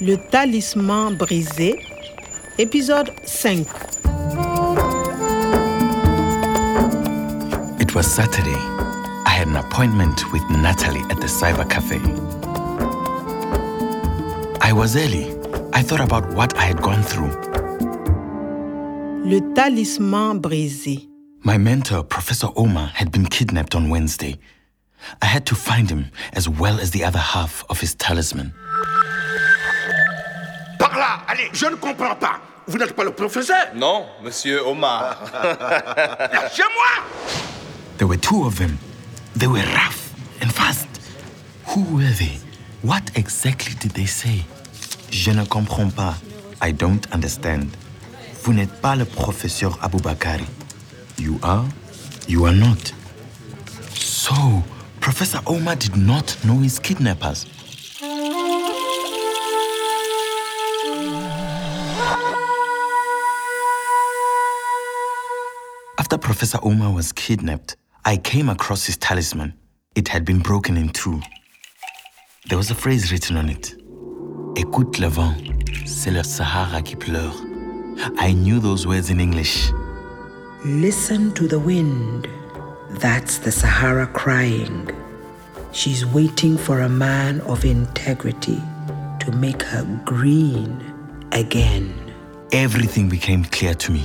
Le talisman brisé, épisode 5. It was Saturday. I had an appointment with Nathalie at the cyber cafe. I was early. I thought about what I had gone through. Le talisman brisé. My mentor, Professor Omar, had been kidnapped on Wednesday. I had to find him as well as the other half of his talisman. Allez, je ne comprends pas. Vous n'êtes pas le professeur Non, monsieur Omar. Lâchez-moi There were two of them. They were rough and fast. Who were they? What exactly did they say? Je ne comprends pas. I don't understand. Vous n'êtes pas le professeur Aboubakari. You are? You are not. So, Professor Omar did not know his kidnappers. After Professor Omar was kidnapped, I came across his talisman. It had been broken in two. There was a phrase written on it Écoute le vent, c'est le Sahara qui pleure. I knew those words in English. Listen to the wind. That's the Sahara crying. She's waiting for a man of integrity to make her green again. Everything became clear to me.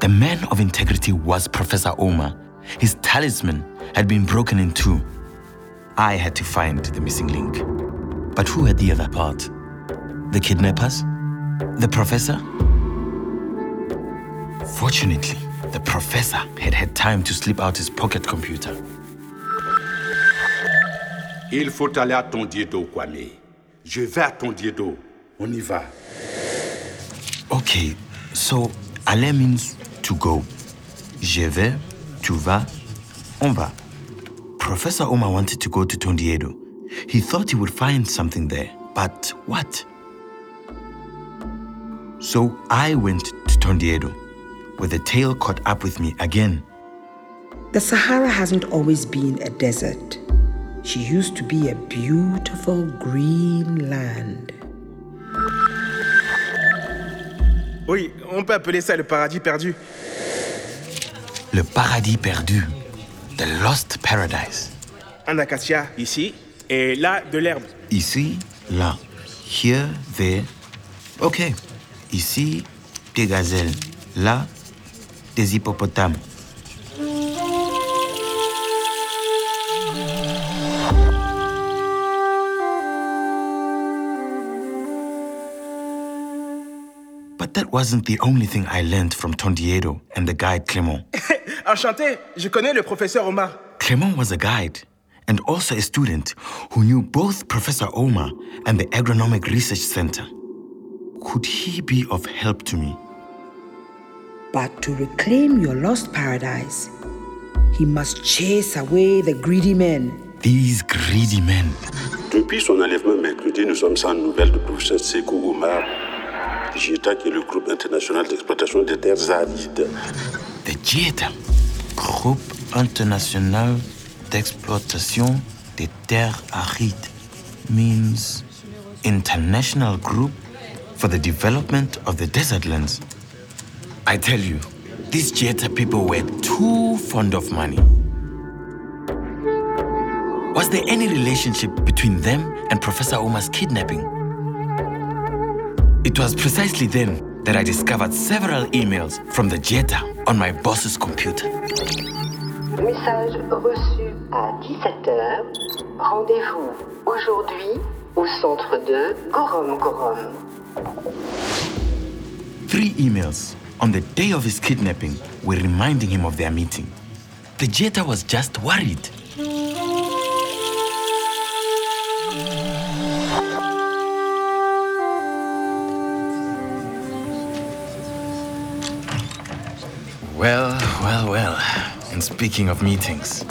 The man of integrity was Professor Omar. His talisman had been broken in two. I had to find the missing link. But who had the other part? The kidnappers? The professor? Fortunately, the professor had had time to slip out his pocket computer. Il faut aller à Tondiedo, Kwame. Je vais à Tondiedo. On y va. Okay, so aller means to go. Je vais, tu vas, on va. Professor Omar wanted to go to Tondiedo. He thought he would find something there, but what? So I went to Tondiedo, where the tail caught up with me again. The Sahara hasn't always been a desert. She used to be a beautiful green land. Oui, on peut appeler ça le paradis perdu. Le paradis perdu, the lost paradise. Un acacia ici, et là, de l'herbe. Ici, là, here, there. Ok. Ici, des gazelles. Là, des hippopotames. But that wasn't the only thing I learned from Tondiedo and the guide Clément. Enchanté, je connais le professeur Omar. Clément was a guide and also a student who knew both Professor Omar and the Agronomic Research Center. Could he be of help to me? But to reclaim your lost paradise, he must chase away the greedy men. These greedy men. Depuis son enlèvement mercredi, nous sommes sans nouvelles du professeur Sekou Omar, JETA, qui est le groupe international d'exploitation des terres arides. The JETA, Groupe International d'Exploitation des Terres Arides, means International Group for the Development of the Desert Lands. I tell you, these JETA people were too fond of money. Was there any relationship between them and Professor Omar's kidnapping? It was precisely then that I discovered several emails from the JETA on my boss's computer. Message reçu à 17h. Rendez-vous aujourd'hui au centre de Gorom Gorom. Three emails on the day of his kidnapping were reminding him of their meeting. The JETA was just worried. Well, well, well. And speaking of meetings,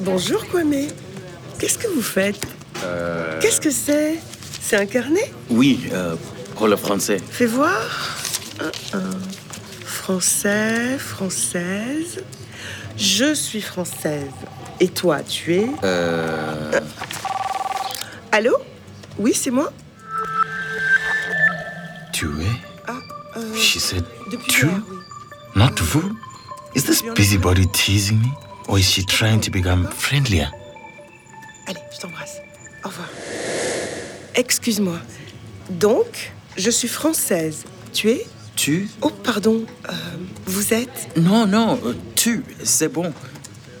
Bonjour Kwame. Qu'est-ce que vous faites? Qu'est-ce que c'est? C'est un carnet? Oui, euh, pour le français. Fais voir. Un, un. Français, française. Je suis française. Et toi, tu es? Euh, Allô? Oui, c'est moi. Tu es? Euh, She said, tu? Not vous? Is this busybody teasing me? Or is she trying to become friendlier? Allez, je t'embrasse. Au revoir. Excuse-moi. Donc, je suis française. Tu es? Tu? Oh, pardon. euh, vous êtes? Non, non, euh, tu, c'est bon.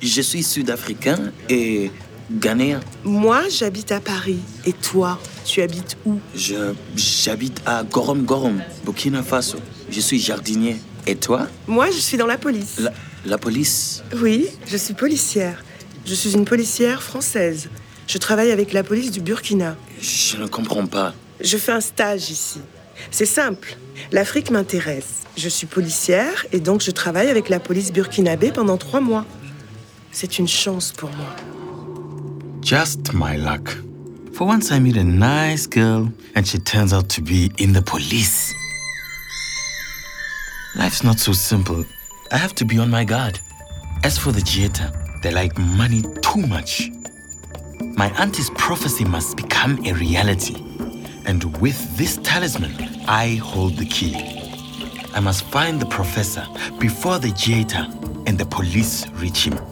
Je suis sud-africain et ghanéen. Moi, j'habite à Paris. Et toi, tu habites où? Je, j'habite à Gorom Gorom, Burkina Faso. Je suis jardinier. Et toi? Moi, je suis dans la police. la, la police? Oui, je suis policière. Je suis une policière française. Je travaille avec la police du Burkina. Je ne comprends pas. Je fais un stage ici. C'est simple. L'Afrique m'intéresse. Je suis policière et donc je travaille avec la police burkinabé pendant trois mois. C'est une chance pour moi. Just my luck. For once, I meet a nice girl and she turns out to be in the police. Life's not so simple. I have to be on my guard. As for the Jeta, they like money too much. My auntie's prophecy must become a reality. And with this talisman, I hold the key. I must find the professor before the Jeta and the police reach him.